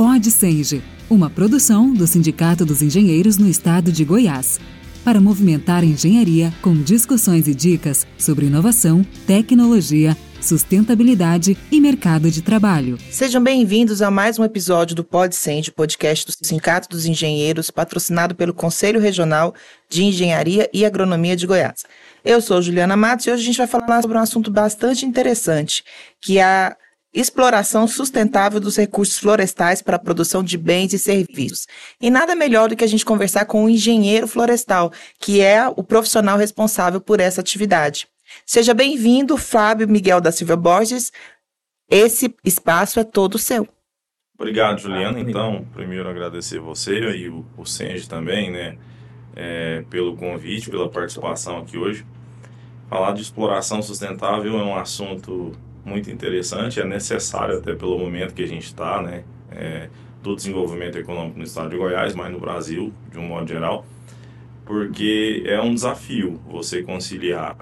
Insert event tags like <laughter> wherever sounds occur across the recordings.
Pode Senge, uma produção do Sindicato dos Engenheiros no Estado de Goiás, para movimentar a engenharia com discussões e dicas sobre inovação, tecnologia, sustentabilidade e mercado de trabalho. Sejam bem-vindos a mais um episódio do Pode Sende, podcast do Sindicato dos Engenheiros, patrocinado pelo Conselho Regional de Engenharia e Agronomia de Goiás. Eu sou Juliana Matos e hoje a gente vai falar sobre um assunto bastante interessante, que é a exploração sustentável dos recursos florestais para a produção de bens e serviços. E nada melhor do que a gente conversar com o um engenheiro florestal, que é o profissional responsável por essa atividade. Seja bem-vindo, Fábio Miguel da Silva Borges. Esse espaço é todo seu. Obrigado, Juliana. Então, primeiro agradecer você e o, o Senge também, né, é, pelo convite, pela participação aqui hoje. Falar de exploração sustentável é um assunto muito interessante, é necessário até pelo momento que a gente está, né, é, do desenvolvimento econômico no estado de Goiás, mas no Brasil, de um modo geral, porque é um desafio você conciliar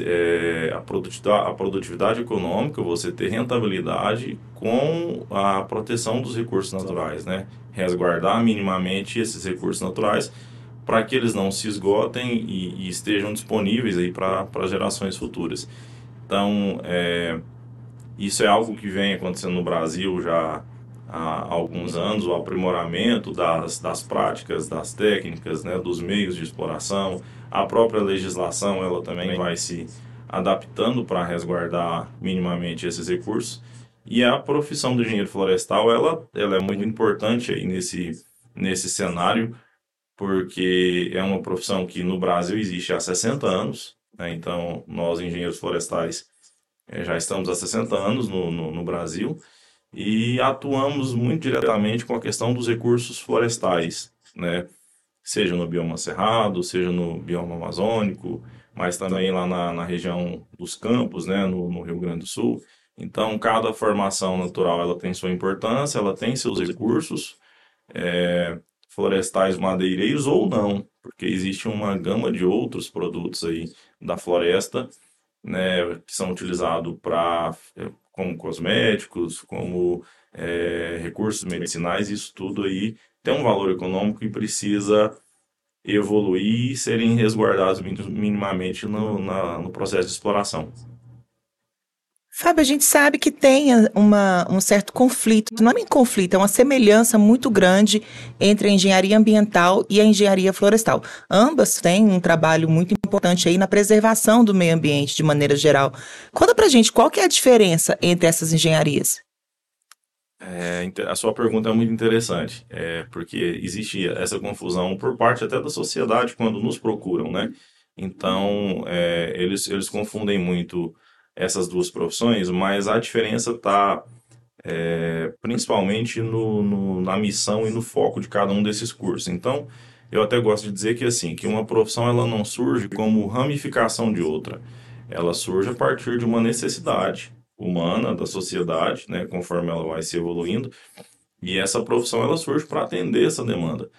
é, a, produtividade, a produtividade econômica, você ter rentabilidade com a proteção dos recursos naturais, né, resguardar minimamente esses recursos naturais para que eles não se esgotem e, e estejam disponíveis aí para gerações futuras. Então, é, isso é algo que vem acontecendo no Brasil já há alguns anos, o aprimoramento das, das práticas, das técnicas, né, dos meios de exploração. A própria legislação ela também vai se adaptando para resguardar minimamente esses recursos. E a profissão do engenheiro florestal ela, ela é muito importante aí nesse, nesse cenário, porque é uma profissão que no Brasil existe há 60 anos. Né? Então, nós, engenheiros florestais, é, já estamos há 60 anos no, no, no, Brasil e atuamos muito diretamente com a questão dos recursos florestais, né? seja no bioma cerrado, seja no bioma amazônico, mas também lá na, na região dos campos, né? no, no Rio Grande do Sul. Então, cada formação natural ela tem sua importância, ela tem seus recursos, é, florestais madeireiros ou não, porque existe uma gama de outros produtos aí da floresta né, que são utilizados para é, como cosméticos, como é, recursos medicinais, isso tudo aí tem um valor econômico e precisa evoluir e serem resguardados minimamente no, na, no processo de exploração. Fábio, a gente sabe que tem uma, um certo conflito, não é um conflito, é uma semelhança muito grande entre a engenharia ambiental e a engenharia florestal. Ambas têm um trabalho muito importante aí na preservação do meio ambiente de maneira geral. Conta pra gente qual que é a diferença entre essas engenharias. É, a sua pergunta é muito interessante, é, porque existe essa confusão por parte até da sociedade quando nos procuram, né? Então, é, eles, eles confundem muito essas duas profissões, mas a diferença está é, principalmente no, no, na missão e no foco de cada um desses cursos. Então, eu até gosto de dizer que assim, que uma profissão ela não surge como ramificação de outra. Ela surge a partir de uma necessidade humana da sociedade, né, conforme ela vai se evoluindo, e essa profissão ela surge para atender essa demanda.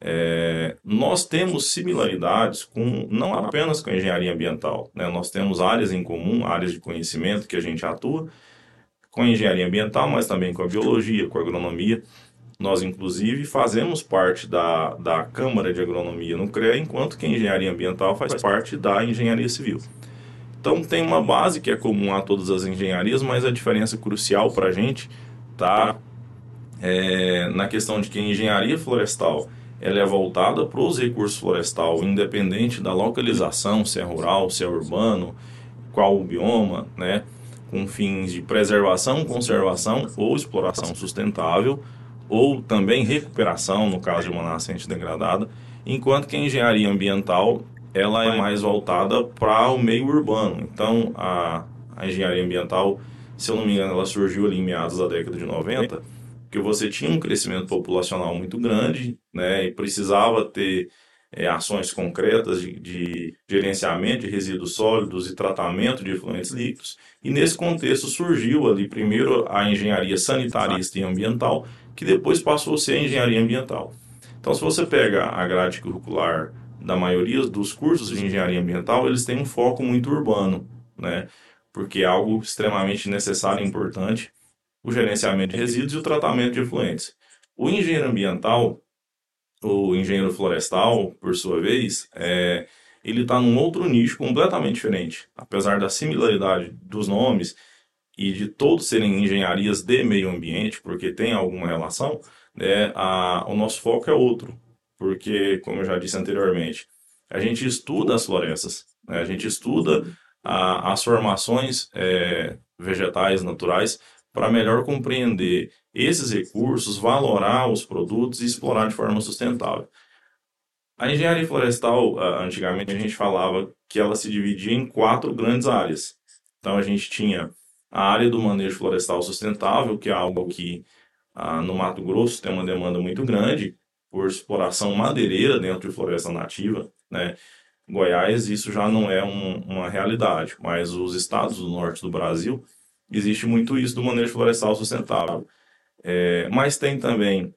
É, nós temos similaridades com não apenas com a engenharia ambiental, né? nós temos áreas em comum, áreas de conhecimento que a gente atua com a engenharia ambiental, mas também com a biologia, com a agronomia. Nós, inclusive, fazemos parte da, da Câmara de Agronomia no CREA, enquanto que a engenharia ambiental faz parte da engenharia civil. Então, tem uma base que é comum a todas as engenharias, mas a diferença crucial para a gente está é, na questão de que a engenharia florestal ela é voltada para os recursos florestal, independente da localização, se é rural, se é urbano, qual o bioma, né, com fins de preservação, conservação ou exploração sustentável, ou também recuperação, no caso de uma nascente degradada, enquanto que a engenharia ambiental ela é mais voltada para o meio urbano. Então, a, a engenharia ambiental, se eu não me engano, ela surgiu ali em meados da década de 90, que você tinha um crescimento populacional muito grande, né, e precisava ter é, ações concretas de, de, gerenciamento de resíduos sólidos e tratamento de efluentes líquidos. E nesse contexto surgiu ali primeiro a engenharia sanitarista e ambiental, que depois passou a ser engenharia ambiental. Então, se você pega a grade curricular da maioria dos cursos de engenharia ambiental, eles têm um foco muito urbano, né? Porque é algo extremamente necessário e importante o gerenciamento de resíduos e o tratamento de efluentes. O engenheiro ambiental, o engenheiro florestal, por sua vez, é, ele está num outro nicho completamente diferente. Apesar da similaridade dos nomes e de todos serem engenharias de meio ambiente, porque tem alguma relação, né, a, o nosso foco é outro. Porque, como eu já disse anteriormente, a gente estuda as florestas, né, a gente estuda a, as formações é, vegetais naturais para melhor compreender esses recursos, valorar os produtos e explorar de forma sustentável. A engenharia florestal, antigamente a gente falava que ela se dividia em quatro grandes áreas. Então a gente tinha a área do manejo florestal sustentável, que é algo que ah, no Mato Grosso tem uma demanda muito grande por exploração madeireira dentro de floresta nativa, né? Goiás isso já não é um, uma realidade, mas os estados do norte do Brasil existe muito isso do manejo florestal sustentável. É, mas tem também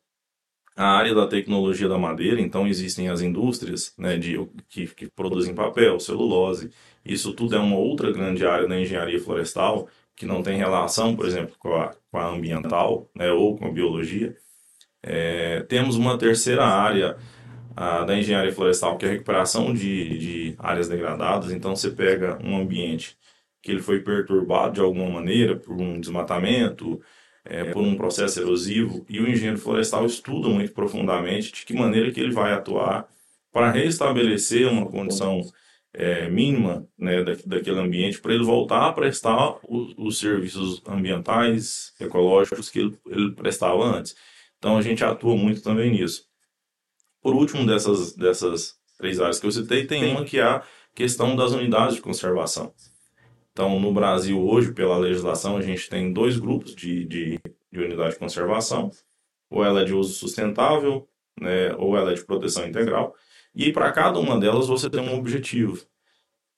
a área da tecnologia da madeira, então existem as indústrias né, de, que, que produzem papel, celulose, isso tudo é uma outra grande área da engenharia florestal, que não tem relação, por exemplo, com a, com a ambiental né, ou com a biologia. É, temos uma terceira área a, da engenharia florestal, que é a recuperação de, de áreas degradadas. Então, você pega um ambiente que ele foi perturbado de alguma maneira por um desmatamento, é, por um processo erosivo, e o engenheiro florestal estuda muito profundamente de que maneira que ele vai atuar para restabelecer uma condição é, mínima né, da, daquele ambiente para ele voltar a prestar os, os, serviços ambientais, ecológicos que ele, ele, prestava antes. Então a gente atua muito também nisso. Por último dessas, dessas três áreas que eu citei, tem uma que é a questão das unidades de conservação. Então, no Brasil, hoje, pela legislação, a gente tem dois grupos de, de, de unidade de conservação. Ou ela é de uso sustentável, né, ou ela é de proteção integral. E para cada uma delas você tem um objetivo.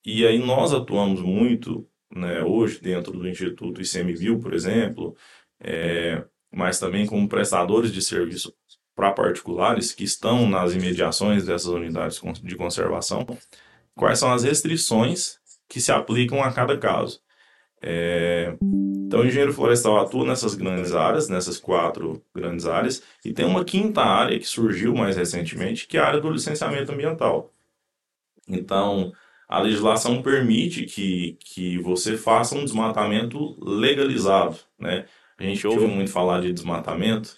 E aí nós atuamos muito, né, hoje, dentro do Instituto ICMBio, por exemplo, é, mas também como prestadores de serviço para particulares que estão nas imediações dessas unidades de conservação, quais são as restrições que se aplicam a cada caso. É, então, o engenheiro florestal atua nessas grandes áreas, nessas quatro grandes áreas, e tem uma quinta área que surgiu mais recentemente, que é a área do licenciamento ambiental. Então, a legislação permite que, que você faça um desmatamento legalizado. Né? A gente ouve muito falar de desmatamento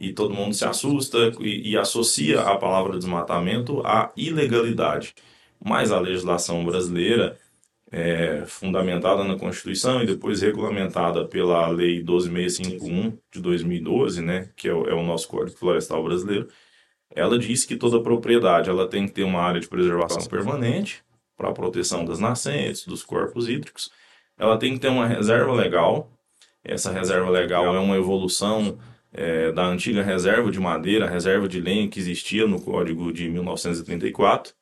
e todo mundo se assusta e, e associa a palavra desmatamento à ilegalidade. Mas a legislação brasileira é, fundamentada na Constituição e depois regulamentada pela Lei 12651 de 2012, né, que é o, é o nosso Código Florestal Brasileiro, ela diz que toda propriedade ela tem que ter uma área de preservação permanente para a proteção das nascentes, dos corpos hídricos. Ela tem que ter uma reserva legal. Essa reserva legal é uma evolução é, da antiga reserva de madeira, reserva de lenha que existia no Código de 1934.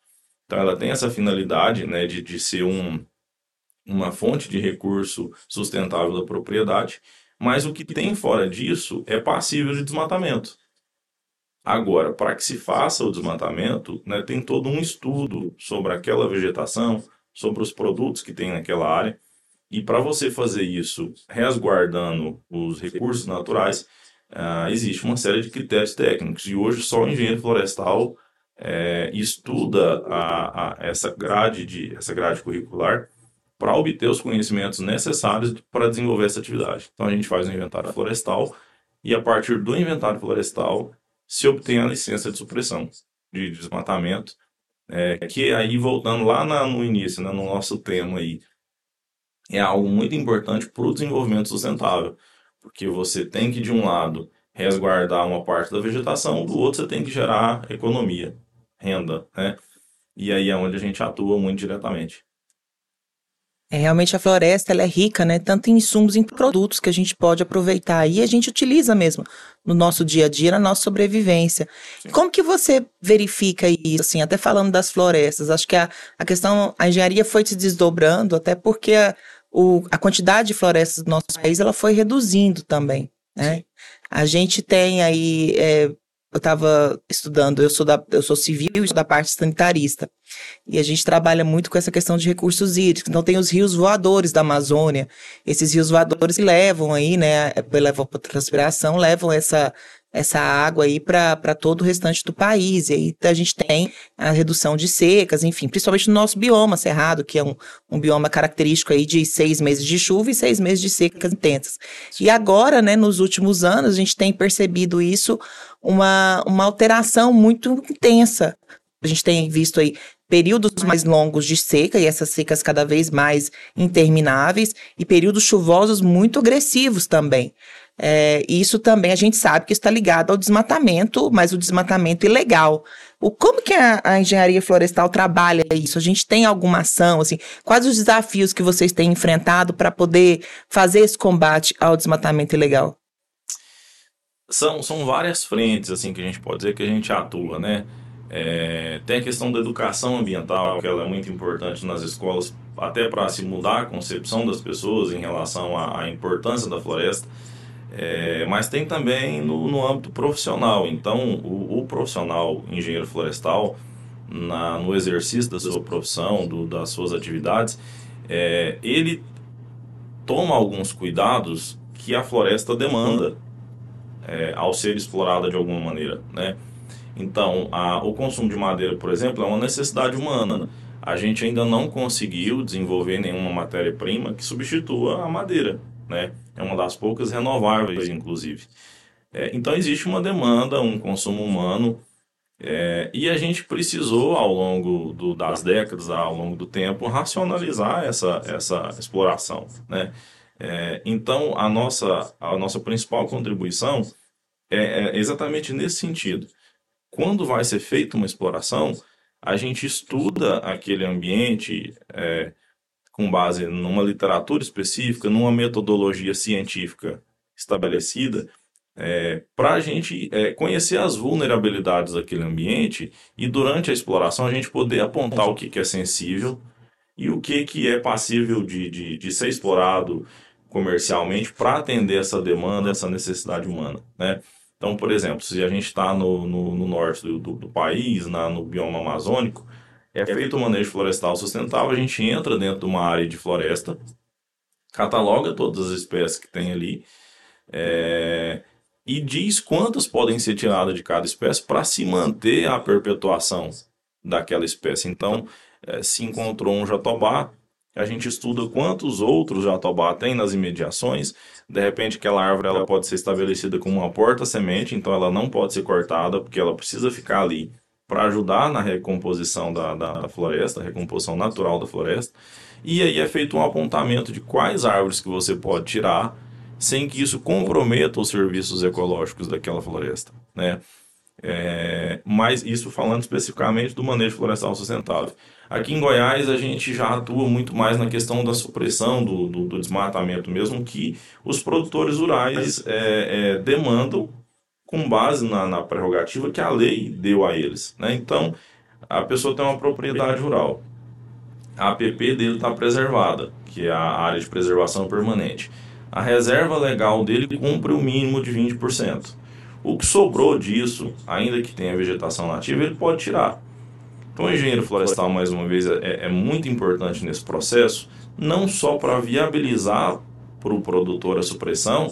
Então, ela tem essa finalidade né, de, de ser um, uma fonte de recurso sustentável da propriedade, mas o que tem fora disso é passível de desmatamento. Agora, para que se faça o desmatamento, né, tem todo um estudo sobre aquela vegetação, sobre os produtos que tem naquela área, e para você fazer isso resguardando os recursos naturais, uh, existe uma série de critérios técnicos, e hoje só o engenheiro florestal é, estuda a, a, essa, grade de, essa grade curricular para obter os conhecimentos necessários para desenvolver essa atividade. Então a gente faz um inventário florestal e a partir do inventário florestal se obtém a licença de supressão de desmatamento, é, que aí voltando lá na, no início, né, no nosso tema aí, é algo muito importante para o desenvolvimento sustentável, porque você tem que de um lado resguardar uma parte da vegetação, do outro você tem que gerar economia, renda, né? E aí é onde a gente atua muito diretamente. É, realmente a floresta ela é rica, né? Tanto em insumos, em produtos que a gente pode aproveitar e a gente utiliza mesmo no nosso dia a dia, na nossa sobrevivência. Sim. Como que você verifica isso, assim, até falando das florestas? Acho que a, a questão, a engenharia foi se desdobrando, até porque a, o, a quantidade de florestas do nosso país ela foi reduzindo também, né? A gente tem aí é, eu estava estudando, eu sou, da, eu sou civil e da parte sanitarista. E a gente trabalha muito com essa questão de recursos hídricos. Então tem os rios voadores da Amazônia. Esses rios voadores levam aí, né, levam para transpiração, levam essa, essa água aí para todo o restante do país. E aí a gente tem a redução de secas, enfim, principalmente no nosso bioma cerrado, que é um, um bioma característico aí de seis meses de chuva e seis meses de secas intensas. E agora, né, nos últimos anos, a gente tem percebido isso, uma, uma alteração muito intensa. A gente tem visto aí períodos mais longos de seca e essas secas cada vez mais intermináveis e períodos chuvosos muito agressivos também. É, isso também a gente sabe que está ligado ao desmatamento, mas o desmatamento ilegal. O, como que a, a, engenharia florestal trabalha isso? A gente tem alguma ação, assim, quais os desafios que vocês têm enfrentado para poder fazer esse combate ao desmatamento ilegal? São, são várias frentes, assim, que a gente pode dizer que a gente atua, né? É, tem a questão da educação ambiental, que ela é muito importante nas escolas, até para se mudar a concepção das pessoas em relação à, à importância da floresta. É, mas tem também no, no âmbito profissional. Então, o, o profissional engenheiro florestal, na, no exercício da sua profissão, do, das suas atividades, é, ele toma alguns cuidados que a floresta demanda é, ao ser explorada de alguma maneira, né? Então, a, o consumo de madeira, por exemplo, é uma necessidade humana. A gente ainda não conseguiu desenvolver nenhuma matéria-prima que substitua a madeira, né? É uma das poucas renováveis, inclusive. É, então existe uma demanda, um consumo humano, é, e a gente precisou, ao longo do, das décadas, ao longo do tempo, racionalizar essa, essa exploração. Né? É, então, a nossa, a nossa principal contribuição é, é exatamente nesse sentido. Quando vai ser feita uma exploração, a gente estuda aquele ambiente, é, com base numa literatura específica, numa metodologia científica estabelecida, é, para a gente é, conhecer as vulnerabilidades daquele ambiente e durante a exploração a gente poder apontar o que, que é sensível e o que, que é passível de, de, de ser explorado comercialmente para atender essa demanda, essa necessidade humana. Né? Então, por exemplo, se a gente está no, no, no, norte do, do, do país, na, no bioma amazônico, é feito o manejo florestal sustentável, a gente entra dentro de uma área de floresta, cataloga todas as espécies que tem ali é, e diz quantas podem ser tiradas de cada espécie para se manter a perpetuação daquela espécie. Então, é, se encontrou um jatobá, a gente estuda quantos outros jatobá tem nas imediações. De repente, aquela árvore ela pode ser estabelecida como uma porta-semente, então ela não pode ser cortada, porque ela precisa ficar ali para ajudar na recomposição da, da, da, floresta, recomposição natural da floresta. E aí é feito um apontamento de quais árvores que você pode tirar sem que isso comprometa os serviços ecológicos daquela floresta, né? É, mas isso falando especificamente do manejo florestal sustentável. Aqui em Goiás a gente já atua muito mais na questão da supressão do, do, do desmatamento mesmo que os produtores rurais é, é, demandam com base na, na prerrogativa que a lei deu a eles. Né? Então, a pessoa tem uma propriedade rural. A APP dele está preservada, que é a área de preservação permanente. A reserva legal dele cumpre o mínimo de 20%. O que sobrou disso, ainda que tenha vegetação nativa, ele pode tirar. Então, o engenheiro florestal, mais uma vez, é, é muito importante nesse processo, não só para viabilizar para o produtor a supressão,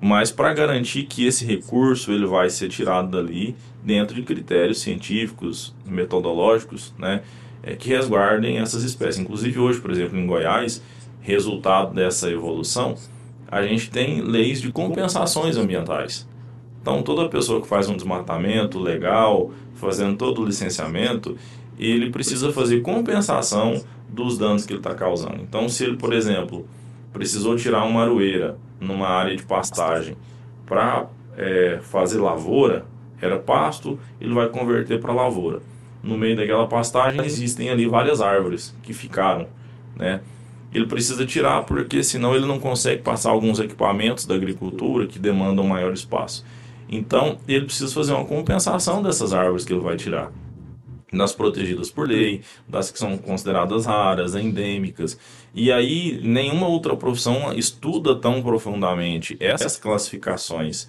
mas para garantir que esse recurso ele vai ser tirado dali dentro de critérios científicos, metodológicos, né, é, que resguardem essas espécies. Inclusive hoje, por exemplo, em Goiás, resultado dessa evolução, a gente tem leis de compensações ambientais. Então, toda pessoa que faz um desmatamento legal, fazendo todo o licenciamento, ele precisa fazer compensação dos danos que ele está causando. Então, se ele, por exemplo, precisou tirar uma aroeira numa área de pastagem para é, fazer lavoura, era pasto, ele vai converter para lavoura. No meio daquela pastagem existem ali várias árvores que ficaram, né? Ele precisa tirar porque senão ele não consegue passar alguns equipamentos da agricultura que demandam maior espaço. Então, ele precisa fazer uma compensação dessas árvores que ele vai tirar das protegidas por lei, das que são consideradas raras, endêmicas. E aí, nenhuma outra profissão estuda tão profundamente essas classificações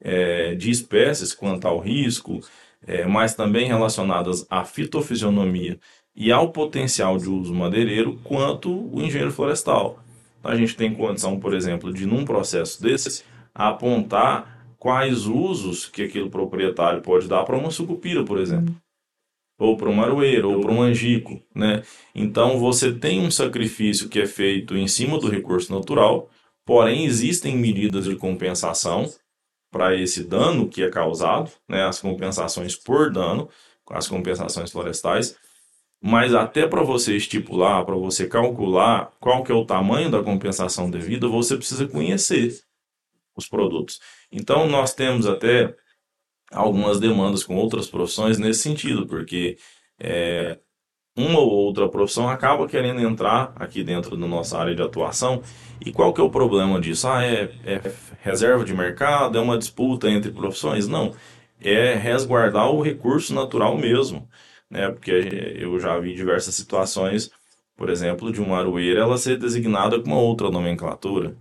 é, de espécies quanto ao risco, é, mas também relacionadas à fitofisionomia e ao potencial de uso madeireiro, quanto o engenheiro florestal. A gente tem condição, por exemplo, de num processo desse apontar quais usos que aquele proprietário pode dar para uma sucupira, por exemplo, ou para um aroeiro, ou para um angico, né? Então você tem um sacrifício que é feito em cima do recurso natural, porém existem medidas de compensação para esse dano que é causado, né? As compensações por dano, as compensações florestais, mas até para você estipular, para você calcular qual que é o tamanho da compensação devida, você precisa conhecer os produtos. Então nós temos até algumas demandas com outras profissões nesse sentido, porque é, uma ou outra profissão acaba querendo entrar aqui dentro da nossa área de atuação. E qual que é o problema disso? Ah, é, é reserva de mercado, é uma disputa entre profissões? Não, é resguardar o recurso natural mesmo né? Porque eu já vi diversas situações, por exemplo, de uma aroeira ela ser designada com uma outra nomenclatura.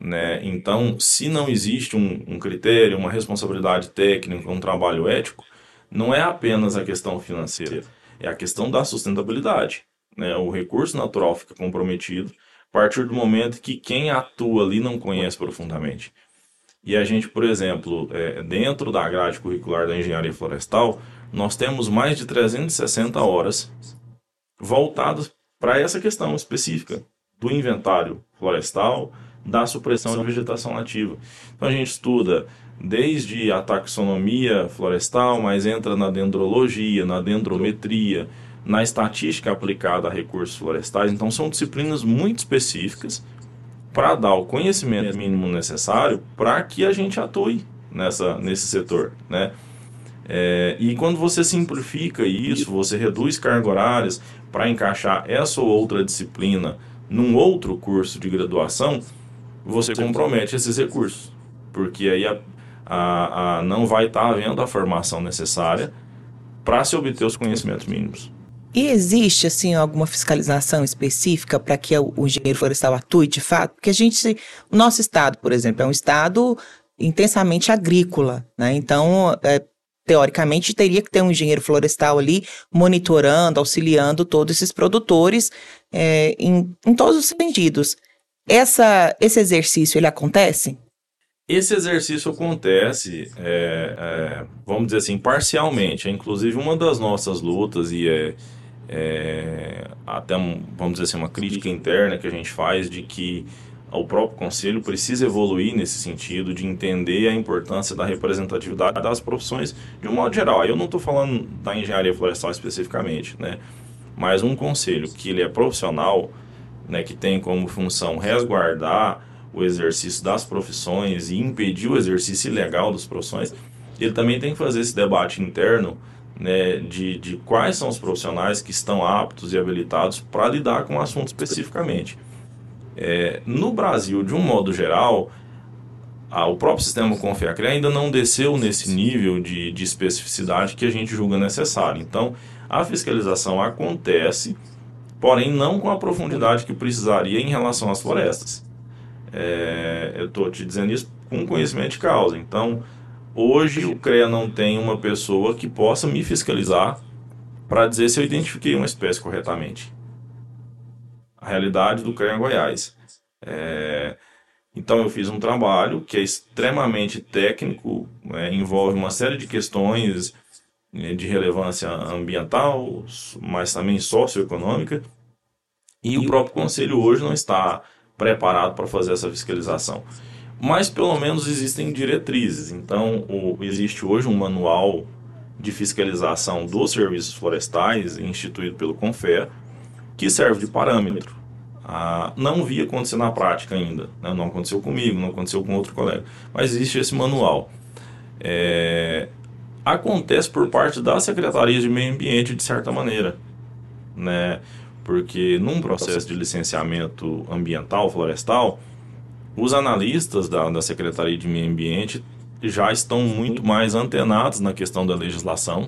Né? Então, se não existe um, um critério, uma responsabilidade técnica, um trabalho ético, não é apenas a questão financeira, é a questão da sustentabilidade. Né? O recurso natural fica comprometido a partir do momento que quem atua ali não conhece profundamente. E a gente, por exemplo, é, dentro da grade curricular da engenharia florestal, nós temos mais de 360 horas voltadas para essa questão específica do inventário florestal, da supressão de vegetação nativa. Então a gente estuda desde a taxonomia florestal, mas entra na dendrologia, na dendrometria, na estatística aplicada a recursos florestais. Então são disciplinas muito específicas para dar o conhecimento mínimo necessário para que a gente atue nessa, nesse setor, né? É, e quando você simplifica isso, você reduz cargas horárias para encaixar essa ou outra disciplina num outro curso de graduação, você compromete esses recursos, porque aí a, a, a não vai estar tá havendo a formação necessária para se obter os conhecimentos mínimos. E existe, assim, alguma fiscalização específica para que o, o engenheiro florestal atue de fato? Porque a gente, o nosso estado, por exemplo, é um estado intensamente agrícola, né? Então, é, teoricamente, teria que ter um engenheiro florestal ali monitorando, auxiliando todos esses produtores é, em, em todos os sentidos. Essa, esse exercício, ele acontece? Esse exercício acontece, é, é, vamos dizer assim, parcialmente. É, inclusive, uma das nossas lutas e é é, até, vamos dizer assim, uma crítica interna que a gente faz de que o próprio conselho precisa evoluir nesse sentido de entender a importância da representatividade das profissões de um modo geral. Aí eu não estou falando da engenharia florestal especificamente, né? Mas um conselho que ele é profissional, né, que tem como função resguardar o exercício das profissões e impedir o exercício ilegal das profissões, ele também tem que fazer esse debate interno né, de, de quais são os profissionais que estão aptos e habilitados para lidar com o assunto especificamente. É, no Brasil, de um modo geral, a, o próprio sistema Confiacre ainda não desceu nesse nível de, de especificidade que a gente julga necessário. Então, a fiscalização acontece, porém não com a profundidade que precisaria em relação às florestas. É, eu estou te dizendo isso com conhecimento de causa. Então, Hoje o CREA não tem uma pessoa que possa me fiscalizar para dizer se eu identifiquei uma espécie corretamente. A realidade do CREA Goiás. É... Então eu fiz um trabalho que é extremamente técnico, é, envolve uma série de questões né, de relevância ambiental, mas também socioeconômica, e o próprio conselho hoje não está preparado para fazer essa fiscalização mas pelo menos existem diretrizes. Então, o, existe hoje um manual de fiscalização dos serviços florestais instituído pelo CONFER, que serve de parâmetro. Ah, não vi acontecer na prática ainda, né? não aconteceu comigo, não aconteceu com outro colega, mas existe esse manual. É, acontece por parte da Secretaria de Meio Ambiente, de certa maneira, né? porque num processo de licenciamento ambiental, florestal, os analistas da, da Secretaria de Meio Ambiente já estão muito mais antenados na questão da legislação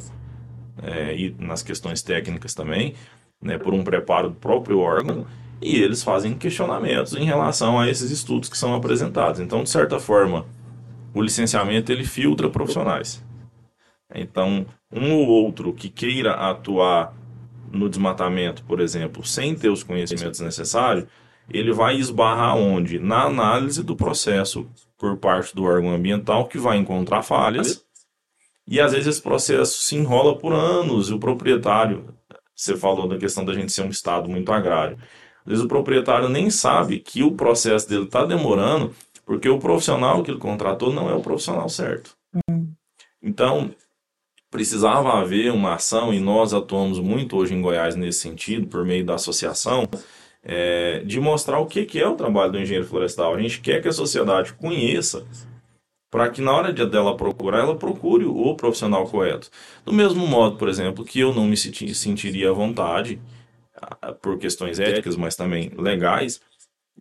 é, e nas questões técnicas também, né, por um preparo do próprio órgão, e eles fazem questionamentos em relação a esses estudos que são apresentados. Então, de certa forma, o licenciamento ele filtra profissionais. Então, um ou outro que queira atuar no desmatamento, por exemplo, sem ter os conhecimentos necessários, ele vai esbarrar onde? Na análise do processo por parte do órgão ambiental, que vai encontrar falhas, e às vezes esse processo se enrola por anos, e o proprietário, você falou da questão da gente ser um estado muito agrário, às vezes o proprietário nem sabe que o processo dele está demorando, porque o profissional que ele contratou não é o profissional certo. Hum. Então, precisava haver uma ação, e nós atuamos muito hoje em Goiás nesse sentido, por meio da associação, é, de mostrar o que, que é o trabalho do engenheiro florestal. A gente quer que a sociedade conheça, para que na hora de dela procurar, ela procure o profissional correto. Do mesmo modo, por exemplo, que eu não me sentiria à vontade, por questões éticas, mas também legais,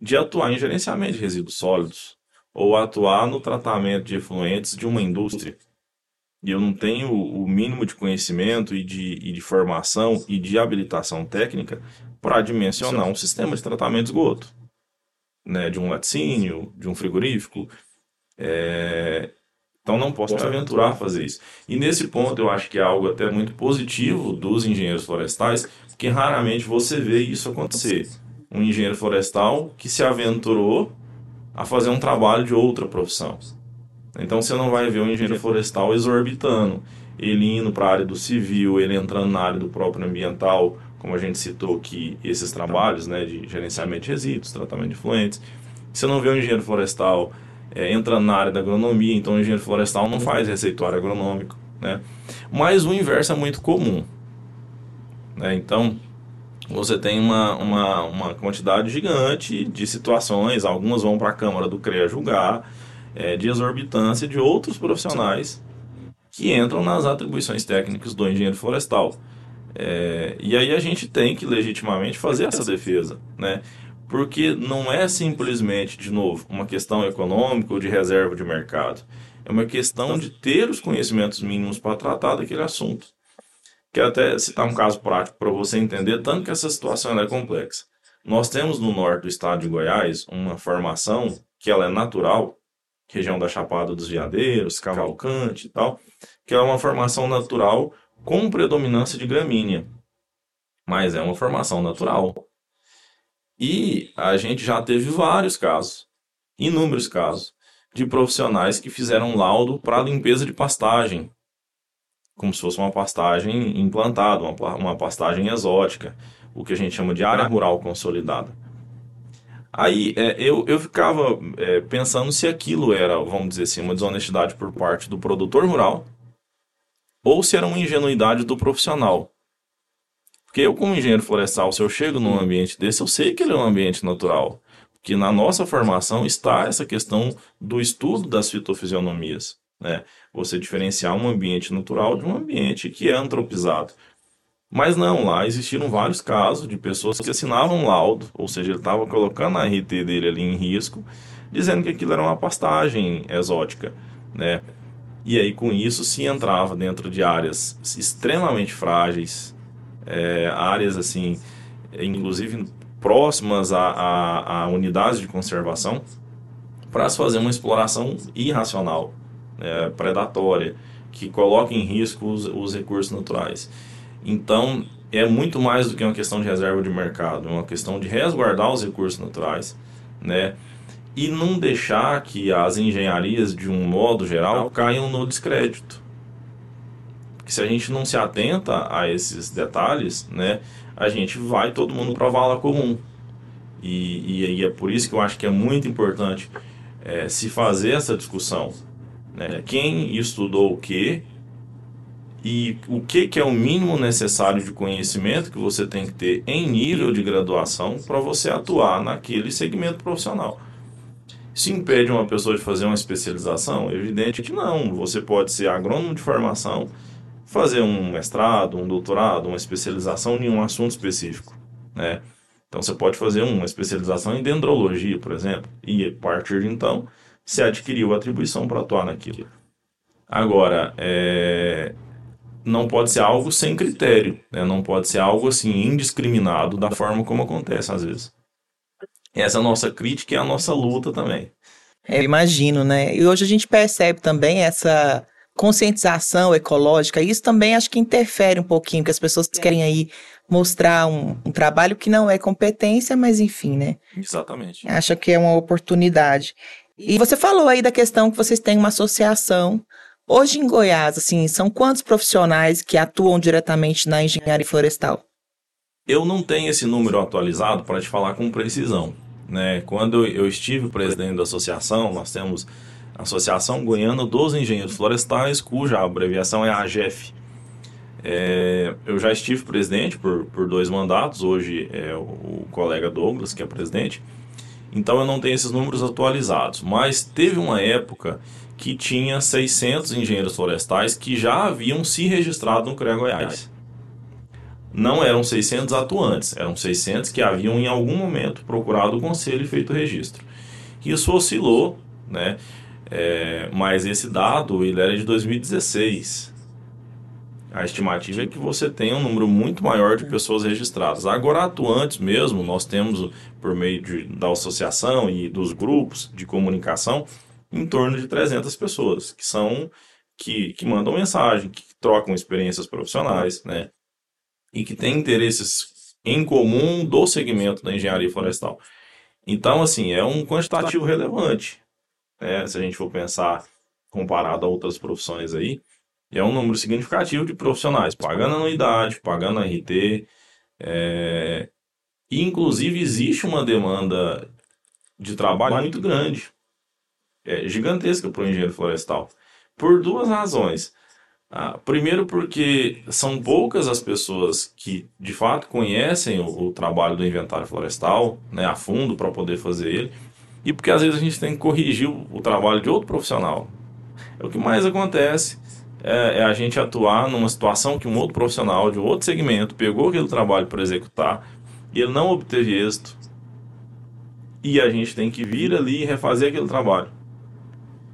de atuar em gerenciamento de resíduos sólidos, ou atuar no tratamento de efluentes de uma indústria e eu não tenho o mínimo de conhecimento e de, e de formação e de habilitação técnica para dimensionar um sistema de tratamento de esgoto, né, de um laticínio, de um frigorífico. É... Então não posso me aventurar a fazer isso. E nesse ponto eu acho que é algo até muito positivo dos engenheiros florestais, porque raramente você vê isso acontecer. Um engenheiro florestal que se aventurou a fazer um trabalho de outra profissão. Então você não vai ver um engenheiro florestal exorbitando, ele indo para a área do civil, ele entrando na área do próprio ambiental, como a gente citou que esses trabalhos né, de gerenciamento de resíduos, tratamento de fluentes. Você não vê um engenheiro florestal é, entrando na área da agronomia, então o engenheiro florestal não faz receituário agronômico. Né? Mas o inverso é muito comum. Né? Então, você tem uma, uma, uma quantidade gigante de situações, algumas vão para a Câmara do CREA julgar, é, de exorbitância de outros profissionais que entram nas atribuições técnicas do engenheiro florestal. É, e aí a gente tem que legitimamente fazer essa defesa, né? Porque não é simplesmente, de novo, uma questão econômica ou de reserva de mercado. É uma questão de ter os conhecimentos mínimos para tratar daquele assunto. Quero até citar um caso prático para você entender tanto que essa situação é complexa. Nós temos no norte do estado de Goiás uma formação que ela é natural, região da Chapada dos Veadeiros, Cavalcante e tal, que é uma formação natural com predominância de gramínea. Mas é uma formação natural. E a gente já teve vários casos, inúmeros casos, de profissionais que fizeram laudo para limpeza de pastagem, como se fosse uma pastagem implantada, uma, uma pastagem exótica, o que a gente chama de área rural consolidada. Aí é, eu, eu ficava é, pensando se aquilo era, vamos dizer assim, uma desonestidade por parte do produtor rural ou se era uma ingenuidade do profissional. Porque eu, como engenheiro florestal, se eu chego num ambiente desse, eu sei que ele é um ambiente natural. Porque na nossa formação está essa questão do estudo das fitofisionomias. Né? Você diferenciar um ambiente natural de um ambiente que é antropizado. Mas não, lá existiram vários casos de pessoas que assinavam laudo, ou seja, ele estava colocando a RT dele ali em risco, dizendo que aquilo era uma pastagem exótica, né? E aí com isso se entrava dentro de áreas extremamente frágeis, é, áreas assim, inclusive próximas a, a, a unidades de conservação, para se fazer uma exploração irracional, é, predatória, que coloca em risco os, os recursos naturais. Então, é muito mais do que uma questão de reserva de mercado, é uma questão de resguardar os recursos naturais, né? E não deixar que as engenharias, de um modo geral, caiam no descrédito. Porque se a gente não se atenta a esses detalhes, né, a gente vai todo mundo para a vala comum. E, e, e, é por isso que eu acho que é muito importante é, se fazer essa discussão. Né? Quem estudou o que e o que, que é o mínimo necessário de conhecimento que você tem que ter em nível de graduação para você atuar naquele segmento profissional. Isso impede uma pessoa de fazer uma especialização? Evidente que não. Você pode ser agrônomo de formação, fazer um mestrado, um doutorado, uma especialização em um assunto específico. Né? Então você pode fazer uma especialização em dendrologia, por exemplo, e a partir de então você adquiriu a atribuição para atuar naquilo. Agora, é, não pode ser algo sem critério, né? não pode ser algo assim indiscriminado da forma como acontece às vezes. Essa é a nossa crítica e a nossa luta também. É, imagino, né? E hoje a gente percebe também essa conscientização ecológica, isso também acho que interfere um pouquinho, porque as pessoas querem aí mostrar um, um, trabalho que não é competência, mas enfim, né? Exatamente. Acha que é uma oportunidade. E você falou aí da questão que vocês têm uma associação. Hoje em Goiás, assim, são quantos profissionais que atuam diretamente na engenharia florestal? Eu não tenho esse número atualizado para te falar com precisão. Né? Quando eu estive presidente da associação, nós temos a Associação Goiana dos Engenheiros Florestais, cuja abreviação é AGEF. É, eu já estive presidente por, por dois mandatos, hoje é o, o colega Douglas que é presidente, então eu não tenho esses números atualizados, mas teve uma época que tinha 600 engenheiros florestais que já haviam se registrado no CREA Goiás. Não eram 600 atuantes, eram 600 que haviam em algum momento procurado o conselho e feito o registro. Isso oscilou, né? É, mas esse dado ele era de 2016. A estimativa é que você tem um número muito maior de pessoas registradas. Agora, atuantes mesmo, nós temos, por meio de, da associação e dos grupos de comunicação, em torno de 300 pessoas, que são que, que mandam mensagem, que trocam experiências profissionais, né? E que têm interesses em comum do segmento da engenharia florestal. Então, assim, é um quantitativo relevante né, se a gente for pensar comparado a outras profissões aí, é um número significativo de profissionais pagando anuidade, pagando RT. É... Inclusive, existe uma demanda de trabalho muito grande, é, gigantesca para o engenheiro florestal, por duas razões. Ah, primeiro, porque são poucas as pessoas que de fato conhecem o, o trabalho do inventário florestal né, a fundo para poder fazer ele e porque às vezes a gente tem que corrigir o, o trabalho de outro profissional. É o que mais acontece é, é, a gente atuar numa situação que um outro profissional de outro segmento pegou aquele trabalho para executar e ele não obteve êxito. E a gente tem que vir ali e refazer aquele trabalho.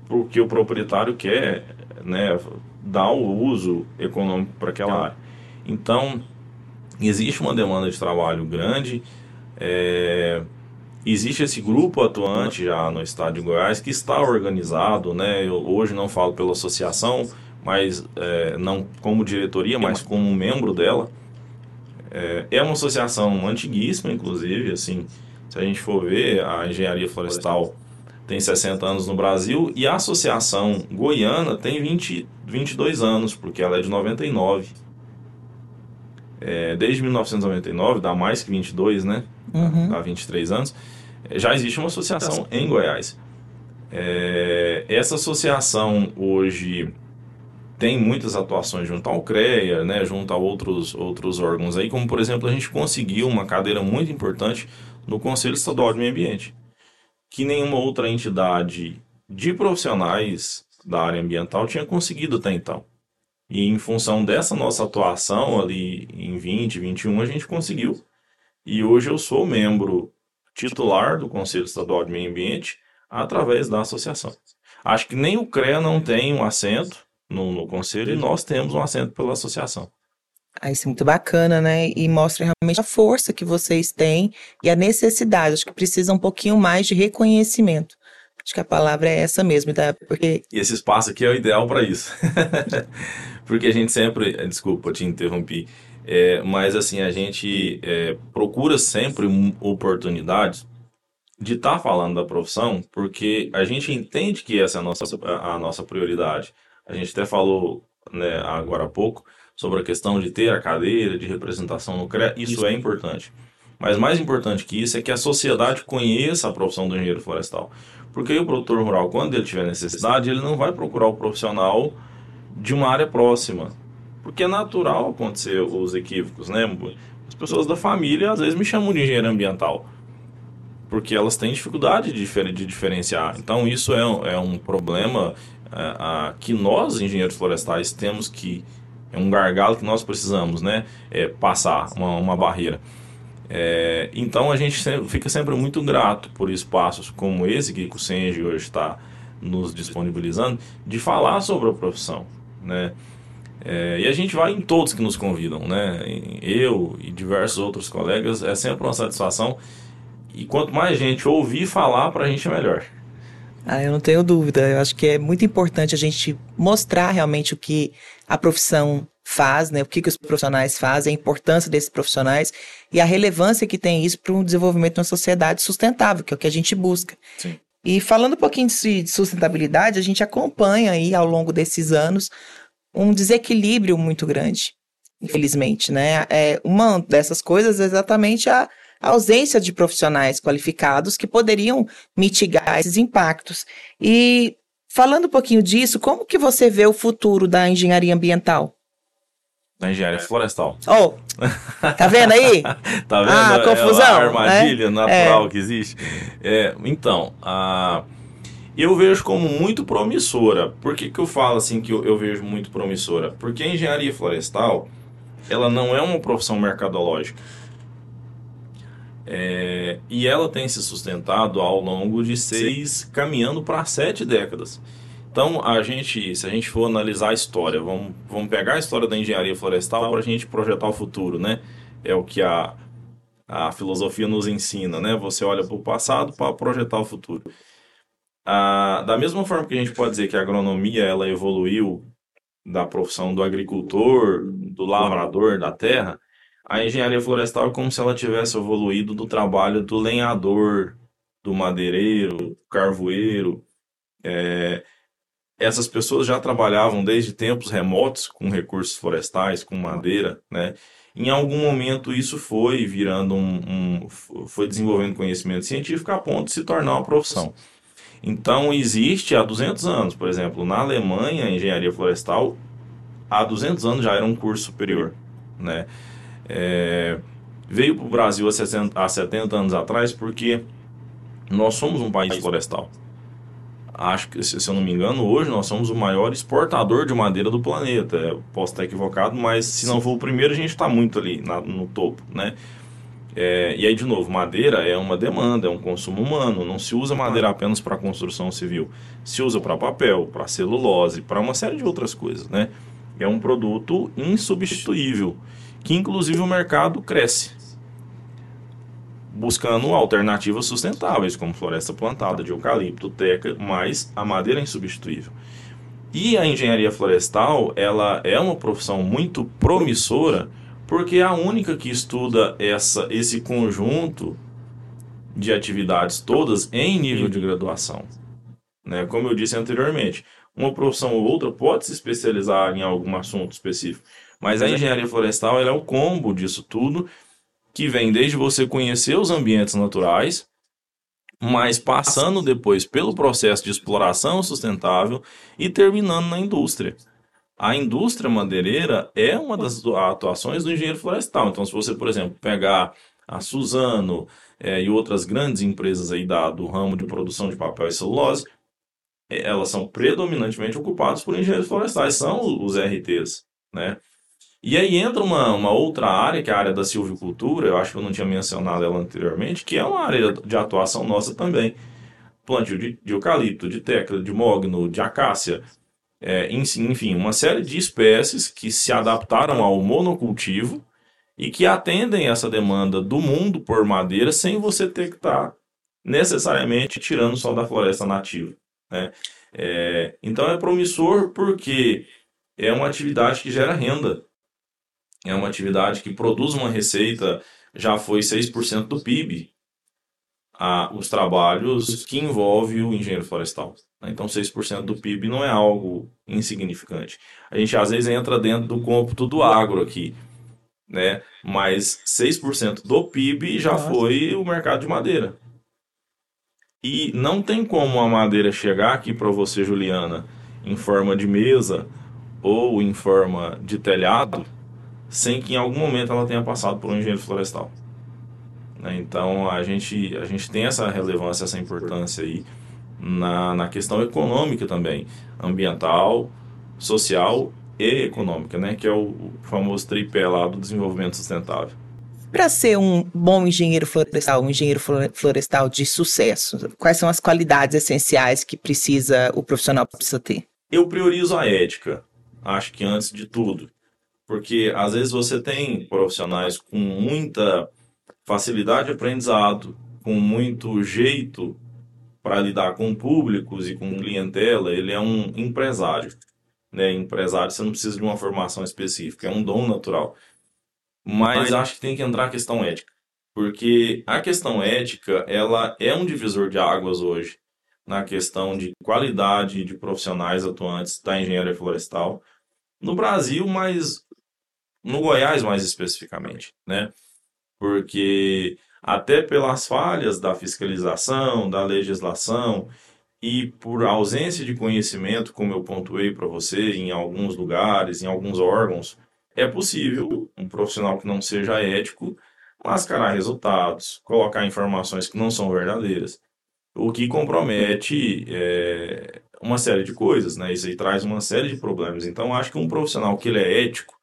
Porque o proprietário quer né, dar o uso econômico para aquela área. Então, existe uma demanda de trabalho grande. É, Existe esse grupo atuante já no estado de Goiás que está organizado, né? Eu hoje não falo pela associação, mas é, não como diretoria, mas como membro dela. É, é uma associação antiguíssima, inclusive, assim, se a gente for ver, a engenharia florestal tem 60 anos no Brasil e a associação goiana tem 20, 22 anos, porque ela é de 99. É, desde 1999, dá mais que 22, né? Uhum. Dá 23 anos já existe uma associação em Goiás. É, essa associação hoje tem muitas atuações junto ao CREA, né, junto a outros, outros órgãos aí, como por exemplo a gente conseguiu uma cadeira muito importante no Conselho Estadual de Meio Ambiente, que nenhuma outra entidade de profissionais da área ambiental tinha conseguido até então. E em função dessa nossa atuação ali em 20, 21, a gente conseguiu. E hoje eu sou membro titular do Conselho Estadual de Meio Ambiente através da associação. Acho que nem o CREA não tem um assento no, no conselho e nós temos um assento pela associação. Ah, isso é muito bacana, né? E mostra realmente a força que vocês têm e a necessidade. Acho que precisa um pouquinho mais de reconhecimento. Acho que a palavra é essa mesmo, tá? Porque... E esse espaço aqui é o ideal para isso. <laughs> Porque a gente sempre. Desculpa, te interrompi. É, mas assim, a gente é, procura sempre oportunidades de estar tá falando da profissão, porque a gente entende que essa é a nossa, a nossa prioridade. A gente até falou né, agora há pouco sobre a questão de ter a cadeira de representação no CREA, isso é importante. Mas mais importante que isso é que a sociedade conheça a profissão do engenheiro florestal. Porque o produtor rural, quando ele tiver necessidade, ele não vai procurar o profissional de uma área próxima. Porque é natural acontecer os equívocos, né? As pessoas da família às vezes me chamam de engenheiro ambiental. Porque elas têm dificuldade de, difer de diferenciar. Então, isso é, é um problema é, que nós, engenheiros florestais, temos que. É um gargalo que nós precisamos, né? É, passar uma, uma barreira. É, então, a gente fica sempre muito grato por espaços como esse que o Senji hoje está nos disponibilizando, de falar sobre a profissão, né? É, e a gente vai em todos que nos convidam, né? Eu e diversos outros colegas, é sempre uma satisfação. E quanto mais gente ouvir falar, para a gente é melhor. Ah, eu não tenho dúvida. Eu acho que é muito importante a gente mostrar realmente o que a profissão faz, né? O que, que os profissionais fazem, a importância desses profissionais e a relevância que tem isso para um desenvolvimento de uma sociedade sustentável, que é o que a gente busca. Sim. E falando um pouquinho de sustentabilidade, a gente acompanha aí ao longo desses anos um desequilíbrio muito grande, infelizmente, né? É, uma dessas coisas é exatamente a a ausência de profissionais qualificados que poderiam mitigar esses impactos. E falando um pouquinho disso, como que você vê o futuro da engenharia ambiental? Da engenharia florestal. Oh, tá vendo aí? <laughs> tá vendo? Ah, a confusão. É a armadilha é? natural é. que existe. É, então, a, eu vejo como muito promissora. Por que, que eu falo assim que eu, eu vejo muito promissora? Porque a engenharia florestal, ela não é uma profissão mercadológica. É, e ela tem se sustentado ao longo de seis, Sim. caminhando para sete décadas. Então, a gente, se a gente for analisar a história, vamos, vamos pegar a história da engenharia florestal para a gente projetar o futuro, né? É o que a, a filosofia nos ensina, né? Você olha para o passado para projetar o futuro. Ah, da mesma forma que a gente pode dizer que a agronomia ela evoluiu da profissão do agricultor, do lavrador da terra, a engenharia florestal é como se ela tivesse evoluído do trabalho do lenhador, do madeireiro, carvoeiro. É, essas pessoas já trabalhavam desde tempos remotos com recursos florestais, com madeira, né? Em algum momento isso foi virando um, um foi desenvolvendo conhecimento científico a ponto de se tornar uma profissão. Então existe há 200 anos, por exemplo, na Alemanha, engenharia florestal há 200 anos já era um curso superior, né? É, veio para o Brasil há 60, há 70 anos atrás porque nós somos um país florestal. Acho que, se eu não me engano, hoje nós somos o maior exportador de madeira do planeta. Eu posso estar equivocado, mas se não for o primeiro, a gente está muito ali na, no topo, né? É, e aí, de novo, madeira é uma demanda, é um consumo humano. Não se usa madeira apenas para construção civil. Se usa para papel, para celulose, para uma série de outras coisas, né? É um produto insubstituível que inclusive o mercado cresce, buscando alternativas sustentáveis, como floresta plantada de eucalipto, teca, mas a madeira é insubstituível. E a engenharia florestal, ela é uma profissão muito promissora, porque é a única que estuda essa, esse conjunto de atividades todas em nível de graduação. Né? Como eu disse anteriormente, uma profissão ou outra pode se especializar em algum assunto específico, mas a engenharia florestal é o combo disso tudo, que vem desde você conhecer os ambientes naturais, mas passando depois pelo processo de exploração sustentável e terminando na indústria. A indústria madeireira é uma das atuações do engenheiro florestal. Então, se você, por exemplo, pegar a Suzano é, e outras grandes empresas aí da, do ramo de produção de papel e celulose, é, elas são predominantemente ocupadas por engenheiros florestais, são os RTs, né? E aí entra uma, uma outra área, que é a área da silvicultura, eu acho que eu não tinha mencionado ela anteriormente, que é uma área de atuação nossa também. Plantio de, de eucalipto, de tecla, de mogno, de acácia, é, enfim, uma série de espécies que se adaptaram ao monocultivo e que atendem essa demanda do mundo por madeira sem você ter que estar tá necessariamente tirando só da floresta nativa. Né? É, então é promissor porque é uma atividade que gera renda é uma atividade que produz uma receita, já foi 6% do PIB, a, os trabalhos que envolvem o engenheiro florestal. Né? Então, 6% do PIB não é algo insignificante. A gente às vezes entra dentro do cômputo do agro aqui, né? mas 6% do PIB já foi o mercado de madeira. E não tem como a madeira chegar aqui para você, Juliana, em forma de mesa ou em forma de telhado sem que em algum momento ela tenha passado por um engenheiro florestal. Né? Então a gente, a gente tem essa relevância, essa importância aí na, na questão econômica também, ambiental, social e econômica, né? que é o famoso tripé lá do desenvolvimento sustentável. Para ser um bom engenheiro florestal, um engenheiro florestal de sucesso, quais são as qualidades essenciais que precisa o profissional precisa ter? Eu priorizo a ética, acho que antes de tudo. Porque às vezes você tem profissionais com muita facilidade de aprendizado, com muito jeito para lidar com públicos e com clientela, ele é um empresário. Né? Empresário, você não precisa de uma formação específica, é um dom natural. Mas acho que tem que entrar a questão ética. Porque a questão ética, ela é um divisor de águas hoje na questão de qualidade de profissionais atuantes da engenharia florestal no Brasil, mas no Goiás mais especificamente, né? Porque até pelas falhas da fiscalização, da legislação e por ausência de conhecimento, como eu pontuei para você, em alguns lugares, em alguns órgãos, é possível um profissional que não seja ético mascarar resultados, colocar informações que não são verdadeiras, o que compromete é, uma série de coisas, né? Isso aí traz uma série de problemas. Então, acho que um profissional que ele é ético,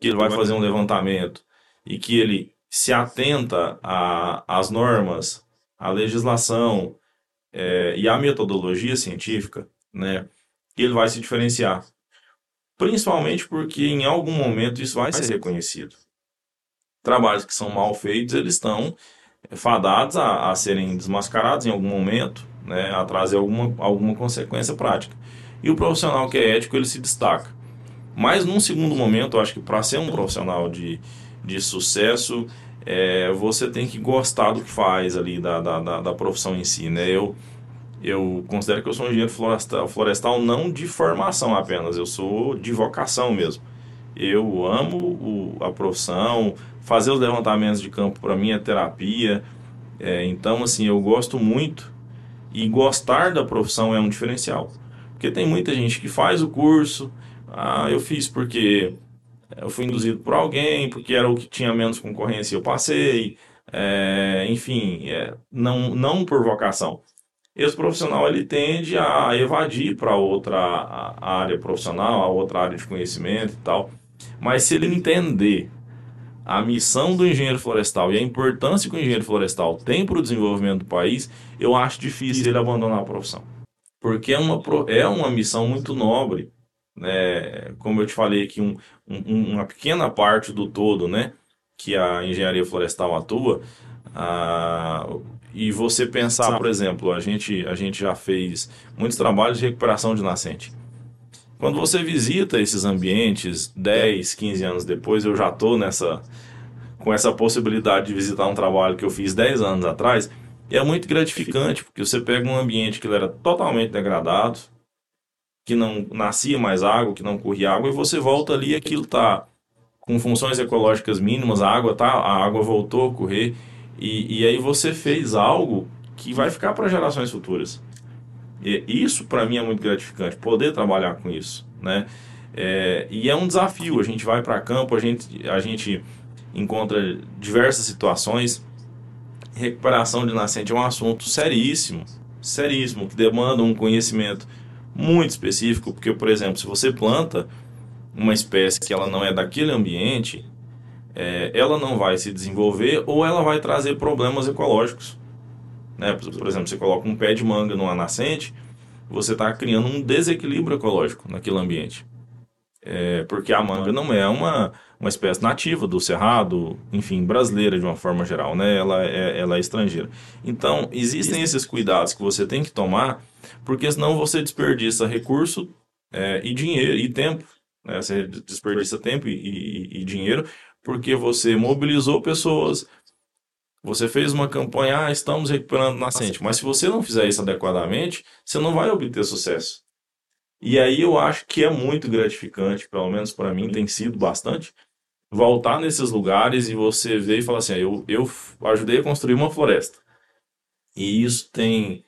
que ele vai fazer um levantamento e que ele se atenta às normas, à legislação é, e à metodologia científica, né, ele vai se diferenciar. Principalmente porque em algum momento isso vai ser reconhecido. Trabalhos que são mal feitos, eles estão fadados a, a serem desmascarados em algum momento, né, a trazer alguma, alguma consequência prática. E o profissional que é ético, ele se destaca. Mas num segundo momento, eu acho que para ser um profissional de, de sucesso, é, você tem que gostar do que faz ali, da, da, da, profissão em si, né? Eu, eu considero que eu sou um engenheiro florestal, florestal não de formação apenas, eu sou de vocação mesmo. Eu amo o, a profissão, fazer os levantamentos de campo para mim é terapia. É, então, assim, eu gosto muito e gostar da profissão é um diferencial. Porque tem muita gente que faz o curso, ah, eu fiz porque eu fui induzido por alguém, porque era o que tinha menos concorrência e eu passei. É, enfim, é, não, não por vocação. Esse profissional ele tende a evadir para outra área profissional, a outra área de conhecimento e tal. Mas se ele entender a missão do engenheiro florestal e a importância que o engenheiro florestal tem para o desenvolvimento do país, eu acho difícil ele abandonar a profissão. Porque é uma, é uma missão muito nobre né, como eu te falei aqui, um, um, uma pequena parte do todo, né, que a engenharia florestal atua, ah, e você pensar, por exemplo, a gente, a gente já fez muitos trabalhos de recuperação de nascente. Quando você visita esses ambientes 10, 15 anos depois, eu já estou nessa com essa possibilidade de visitar um trabalho que eu fiz 10 anos atrás, é muito gratificante, porque você pega um ambiente que era totalmente degradado, que não nascia mais água, que não corria água, e você volta ali e aquilo está com funções ecológicas mínimas, a água tá, a água voltou a correr, e, e aí você fez algo que vai ficar para gerações futuras. E isso para mim é muito gratificante, poder trabalhar com isso, né? É, e é um desafio, a gente vai para campo, a gente, a gente encontra diversas situações. Recuperação de nascente é um assunto seríssimo, seríssimo, que demanda um conhecimento muito específico, porque, por exemplo, se você planta uma espécie que ela não é daquele ambiente, é, ela não vai se desenvolver ou ela vai trazer problemas ecológicos. Né? Por, exemplo, você coloca um pé de manga numa nascente, você está criando um desequilíbrio ecológico naquele ambiente. É, porque a manga não é uma, uma espécie nativa do cerrado, enfim, brasileira de uma forma geral, né? ela, é, ela é estrangeira. Então, existem esses cuidados que você tem que tomar porque senão você desperdiça recurso é, e dinheiro e tempo. Né? Você desperdiça tempo e, e, e dinheiro porque você mobilizou pessoas, você fez uma campanha, ah, estamos recuperando nascente, mas se você não fizer isso adequadamente, você não vai obter sucesso. E aí eu acho que é muito gratificante, pelo menos para mim tem sido bastante, voltar nesses lugares e você ver e falar assim, ah, eu, eu ajudei a construir uma floresta. E isso tem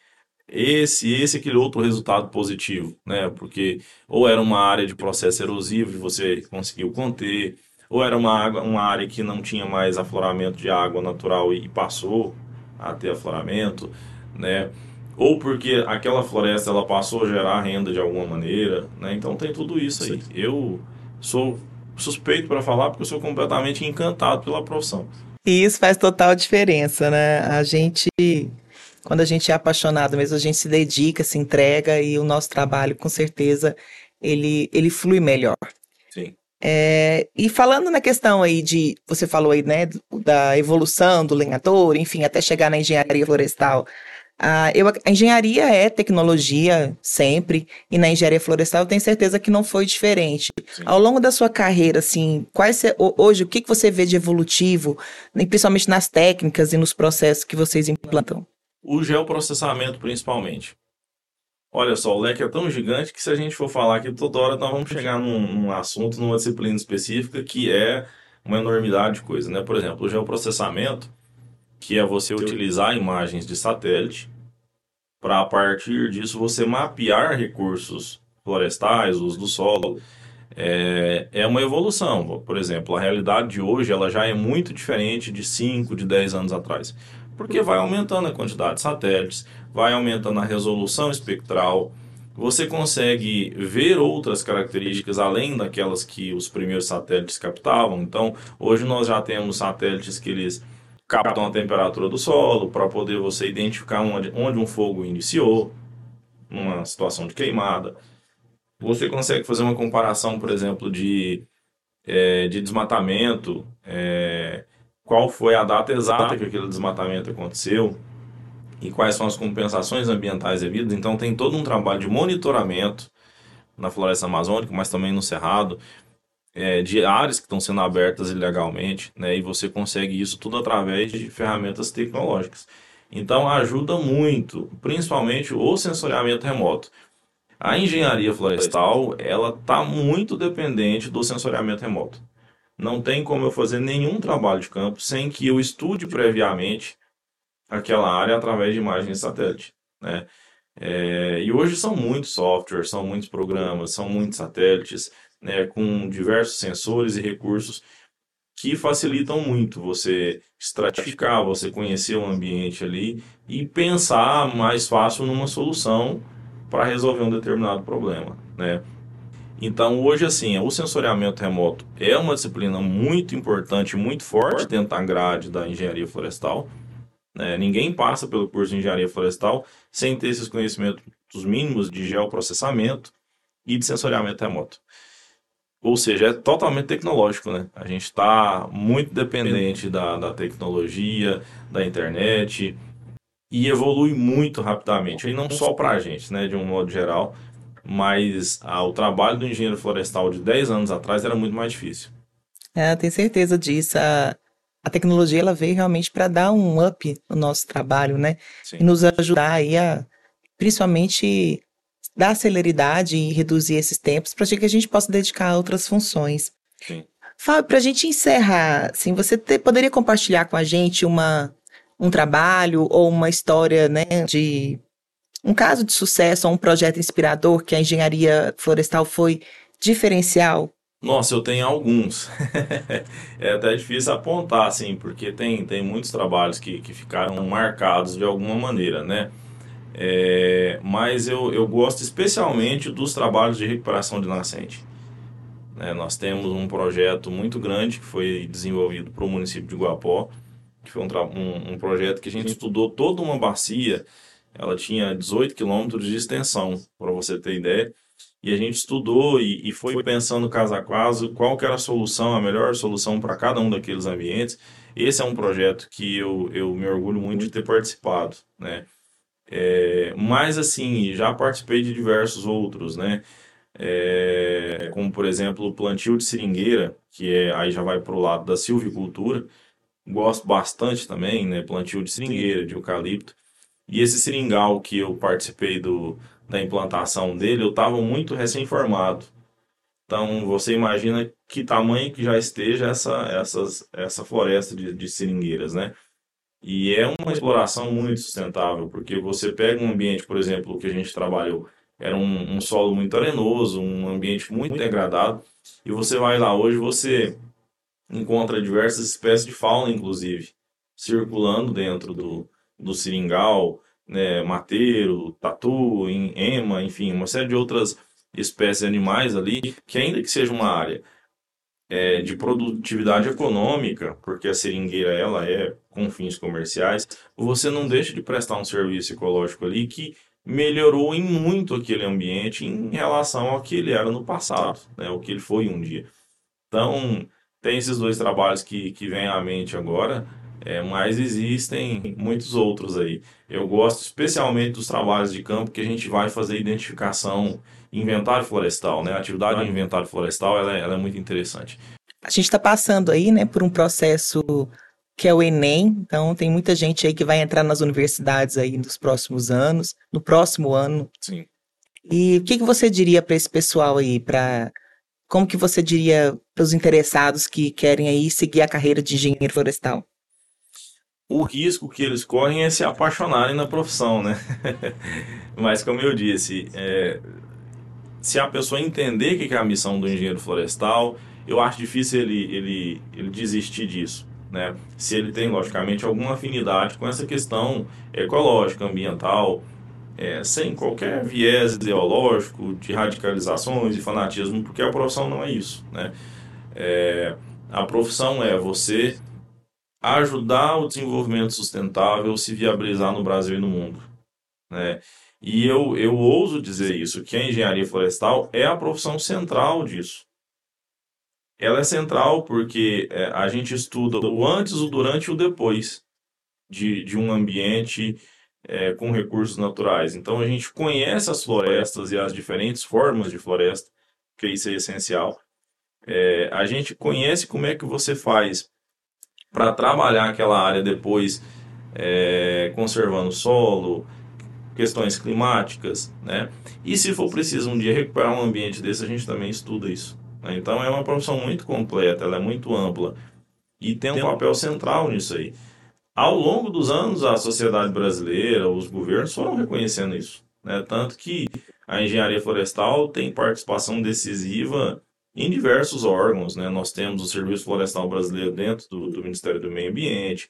esse, esse aquele outro resultado positivo, né? Porque ou era uma área de processo erosivo e você conseguiu conter, ou era uma, água, uma área que não tinha mais afloramento de água natural e passou a ter afloramento, né? Ou porque aquela floresta ela passou a gerar renda de alguma maneira, né? Então tem tudo isso aí. Eu sou suspeito para falar porque eu sou completamente encantado pela profissão. E isso faz total diferença, né? A gente quando a gente é apaixonado mesmo, a gente se dedica, se entrega e o nosso trabalho, com certeza, ele, ele flui melhor. Sim. É, e falando na questão aí de, você falou aí, né, da evolução do lenhador, enfim, até chegar na engenharia florestal, Ah, eu, a engenharia é tecnologia sempre, e na engenharia florestal eu tenho certeza que não foi diferente. Sim. Ao longo da sua carreira, assim, quais hoje, o que, que você vê de evolutivo, principalmente nas técnicas e nos processos que vocês implantam? O geoprocessamento, principalmente. Olha só, o leque é tão gigante que se a gente for falar aqui toda hora, nós vamos chegar num, num assunto, numa disciplina específica que é uma enormidade de coisa, né? Por exemplo, o geoprocessamento, que é você utilizar imagens de satélite para a partir disso você mapear recursos florestais, uso do solo. É, é uma evolução. Por exemplo, a realidade de hoje ela já é muito diferente de 5, de 10 anos atrás. Porque vai aumentando a quantidade de satélites, vai aumentando a resolução espectral, você consegue ver outras características além daquelas que os primeiros satélites captavam. Então, hoje nós já temos satélites que eles captam a temperatura do solo para poder você identificar onde, onde um fogo iniciou, numa situação de queimada. Você consegue fazer uma comparação, por exemplo, de, é, de desmatamento, é, qual foi a data exata que aquele desmatamento aconteceu e quais são as compensações ambientais devidas. Então, tem todo um trabalho de monitoramento na floresta amazônica, mas também no cerrado, é, de áreas que estão sendo abertas ilegalmente, né? E você consegue isso tudo através de ferramentas tecnológicas. Então ajuda muito, principalmente o sensoriamento remoto. A engenharia florestal, ela está muito dependente do sensoriamento remoto. Não tem como eu fazer nenhum trabalho de campo sem que eu estude previamente aquela área através de imagens de satélite, né? É, e hoje são muitos softwares, são muitos programas, são muitos satélites, né, com diversos sensores e recursos que facilitam muito você estratificar, você conhecer o ambiente ali e pensar mais fácil numa solução para resolver um determinado problema, né? Então, hoje, assim, o sensoriamento remoto é uma disciplina muito importante, muito forte dentro da grade da engenharia florestal. Né? Ninguém passa pelo curso de engenharia florestal sem ter esses conhecimentos mínimos de geoprocessamento e de sensoriamento remoto. Ou seja, é totalmente tecnológico, né? A gente está muito dependente da, da tecnologia, da internet e evolui muito rapidamente. E não só para a gente, né? De um modo geral, mas ah, o trabalho do engenheiro florestal de 10 anos atrás era muito mais difícil. É, tenho certeza disso. A, a tecnologia ela veio realmente para dar um up no nosso trabalho, né? Sim. E nos ajudar aí a, principalmente dar celeridade e reduzir esses tempos para que a gente possa dedicar a outras funções. Sim. Fábio, para a gente encerrar, assim, você te, poderia compartilhar com a gente uma, um trabalho ou uma história né, de um caso de sucesso ou um projeto inspirador que a engenharia florestal foi diferencial? Nossa, eu tenho alguns. <laughs> é até difícil apontar, assim, porque tem, tem muitos trabalhos que, que ficaram marcados de alguma maneira, né? É, mas eu, eu gosto especialmente dos trabalhos de recuperação de nascente. É, nós temos um projeto muito grande que foi desenvolvido para o município de Guapó, que foi um, um, um, projeto que a gente estudou toda uma bacia, ela tinha 18 quilômetros de extensão, para você ter ideia, e a gente estudou e, e, foi pensando caso a caso qual que era a solução, a melhor solução para cada um daqueles ambientes. Esse é um projeto que eu, eu me orgulho muito de ter participado, né? É, mas assim, já participei de diversos outros, né? É, como por exemplo o plantio de seringueira, que é, aí já vai para o lado da silvicultura. Gosto bastante também, né? Plantio de seringueira, de eucalipto. E esse seringal que eu participei do, da implantação dele, eu estava muito recém-formado. Então você imagina que tamanho que já esteja essa, essas, essa floresta de, de seringueiras, né? E é uma exploração muito sustentável, porque você pega um ambiente, por exemplo, que a gente trabalhou, era um, um solo muito arenoso, um ambiente muito degradado, e você vai lá hoje, você encontra diversas espécies de fauna, inclusive, circulando dentro do, do seringal, né, mateiro, tatu, ema, enfim, uma série de outras espécies animais ali, que ainda que seja uma área é, de produtividade econômica, porque a seringueira ela é com fins comerciais, você não deixa de prestar um serviço ecológico ali que melhorou em muito aquele ambiente em relação ao que ele era no passado, né, o que ele foi um dia. Então, tem esses dois trabalhos que, que vêm à mente agora. É, mas existem muitos outros aí. Eu gosto especialmente dos trabalhos de campo que a gente vai fazer identificação, inventário florestal, né? A atividade de inventário florestal ela é, ela é muito interessante. A gente está passando aí, né, por um processo que é o Enem. Então, tem muita gente aí que vai entrar nas universidades aí nos próximos anos, no próximo ano. Sim. E o que, que você diria para esse pessoal aí, para como que você diria para os interessados que querem aí seguir a carreira de engenheiro florestal? O risco que eles correm é se apaixonarem na profissão, né? <laughs> Mas como eu disse, é, se a pessoa entender o que é a missão do engenheiro florestal, eu acho difícil ele, ele, ele desistir disso. Né? Se ele tem, logicamente, alguma afinidade com essa questão ecológica, ambiental, é, sem qualquer viés ideológico de radicalizações e fanatismo, porque a profissão não é isso. Né? É, a profissão é você ajudar o desenvolvimento sustentável se viabilizar no Brasil e no mundo. Né? E eu, eu ouso dizer isso, que a engenharia florestal é a profissão central disso. Ela é central porque é, a gente estuda o antes, o durante e o depois de, de um ambiente é, com recursos naturais. Então a gente conhece as florestas e as diferentes formas de floresta, que isso é essencial. É, a gente conhece como é que você faz para trabalhar aquela área depois, é, conservando o solo, questões climáticas, né? E se for preciso um dia recuperar um ambiente desse, a gente também estuda isso. Né? Então é uma profissão muito completa, ela é muito ampla e tem um papel central nisso aí. Ao longo dos anos, a sociedade brasileira, os governos foram reconhecendo isso. Né? Tanto que a engenharia florestal tem participação decisiva em diversos órgãos. Né? Nós temos o Serviço Florestal Brasileiro dentro do, do Ministério do Meio Ambiente,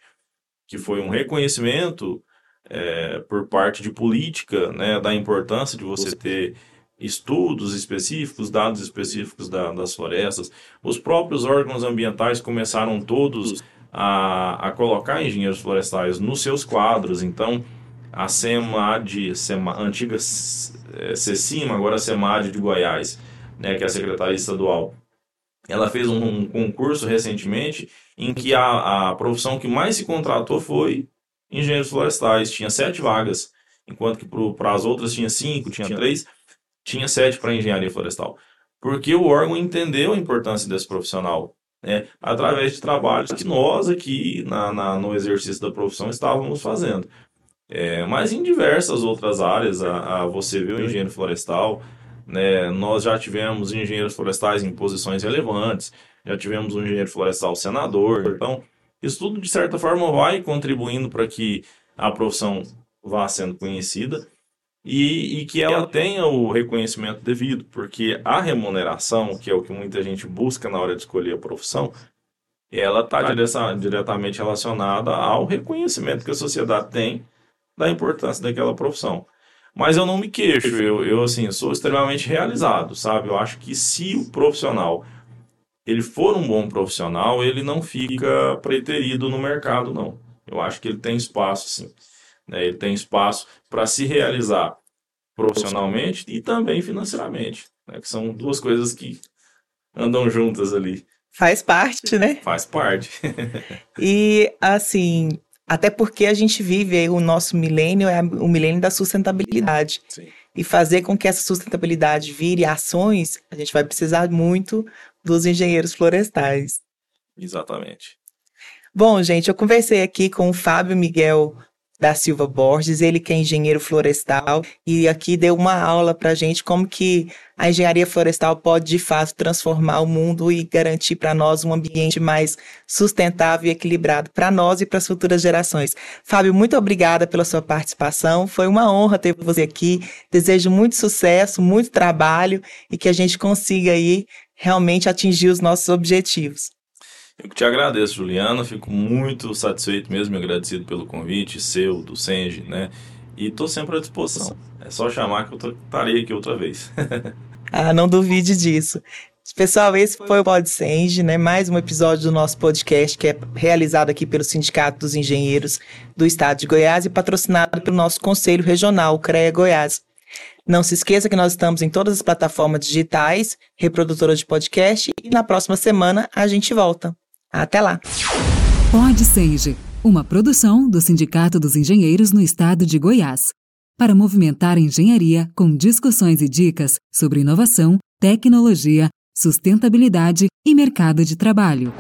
que foi um reconhecimento é, por parte de política né, da importância de você ter estudos específicos, dados específicos da, das florestas. Os próprios órgãos ambientais começaram todos a, a colocar engenheiros florestais nos seus quadros. Então, a SEMAD, SEMA, antiga é, CECIMA, agora SEMAD de Goiás, né, que é a Secretaria Estadual, ela fez um, um concurso recentemente em que a, a profissão que mais se contratou foi engenheiros florestais. Tinha sete vagas, enquanto que para as outras tinha cinco, tinha três, tinha sete para engenharia florestal. Porque o órgão entendeu a importância desse profissional, né, através de trabalhos que nós aqui na, na no exercício da profissão estávamos fazendo. É, mas em diversas outras áreas, a, a você vê o engenheiro florestal, né? Nós já tivemos engenheiros florestais em posições relevantes, já tivemos um engenheiro florestal senador. Então, isso tudo, de certa forma, vai contribuindo para que a profissão vá sendo conhecida e, e, que ela tenha o reconhecimento devido, porque a remuneração, que é o que muita gente busca na hora de escolher a profissão, ela está diretamente relacionada ao reconhecimento que a sociedade tem da importância daquela profissão. Mas eu não me queixo, eu, eu assim, sou extremamente realizado, sabe? Eu acho que se o profissional ele for um bom profissional, ele não fica preterido no mercado, não. Eu acho que ele tem espaço, sim. Né? Ele tem espaço para se realizar profissionalmente e também financeiramente, né? que são duas coisas que andam juntas ali. Faz parte, né? Faz parte. <laughs> e, assim, até porque a gente vive o nosso milênio, é o milênio da sustentabilidade. Sim. E fazer com que essa sustentabilidade vire ações, a gente vai precisar muito dos engenheiros florestais. Exatamente. Bom, gente, eu conversei aqui com o Fábio Miguel da Silva Borges, ele que é engenheiro florestal e aqui deu uma aula para gente como que a engenharia florestal pode de fato transformar o mundo e garantir para nós um ambiente mais sustentável e equilibrado para nós e para as futuras gerações. Fábio, muito obrigada pela sua participação, foi uma honra ter você aqui. Desejo muito sucesso, muito trabalho e que a gente consiga aí realmente atingir os nossos objetivos. Eu que te agradeço, Juliana. Fico muito satisfeito mesmo e agradecido pelo convite seu, do Senge, né? E estou sempre à disposição. É só chamar que eu estarei aqui outra vez. <laughs> ah, não duvide disso. Pessoal, esse foi o Pod Senge, né? Mais um episódio do nosso podcast que é realizado aqui pelo Sindicato dos Engenheiros do Estado de Goiás e patrocinado pelo nosso Conselho Regional, o CREA Goiás. Não se esqueça que nós estamos em todas as plataformas digitais, reprodutoras de podcast, e na próxima semana a gente volta. Até lá! Pode Senge Uma produção do Sindicato dos Engenheiros no Estado de Goiás. Para movimentar a engenharia com discussões e dicas sobre inovação, tecnologia, sustentabilidade e mercado de trabalho.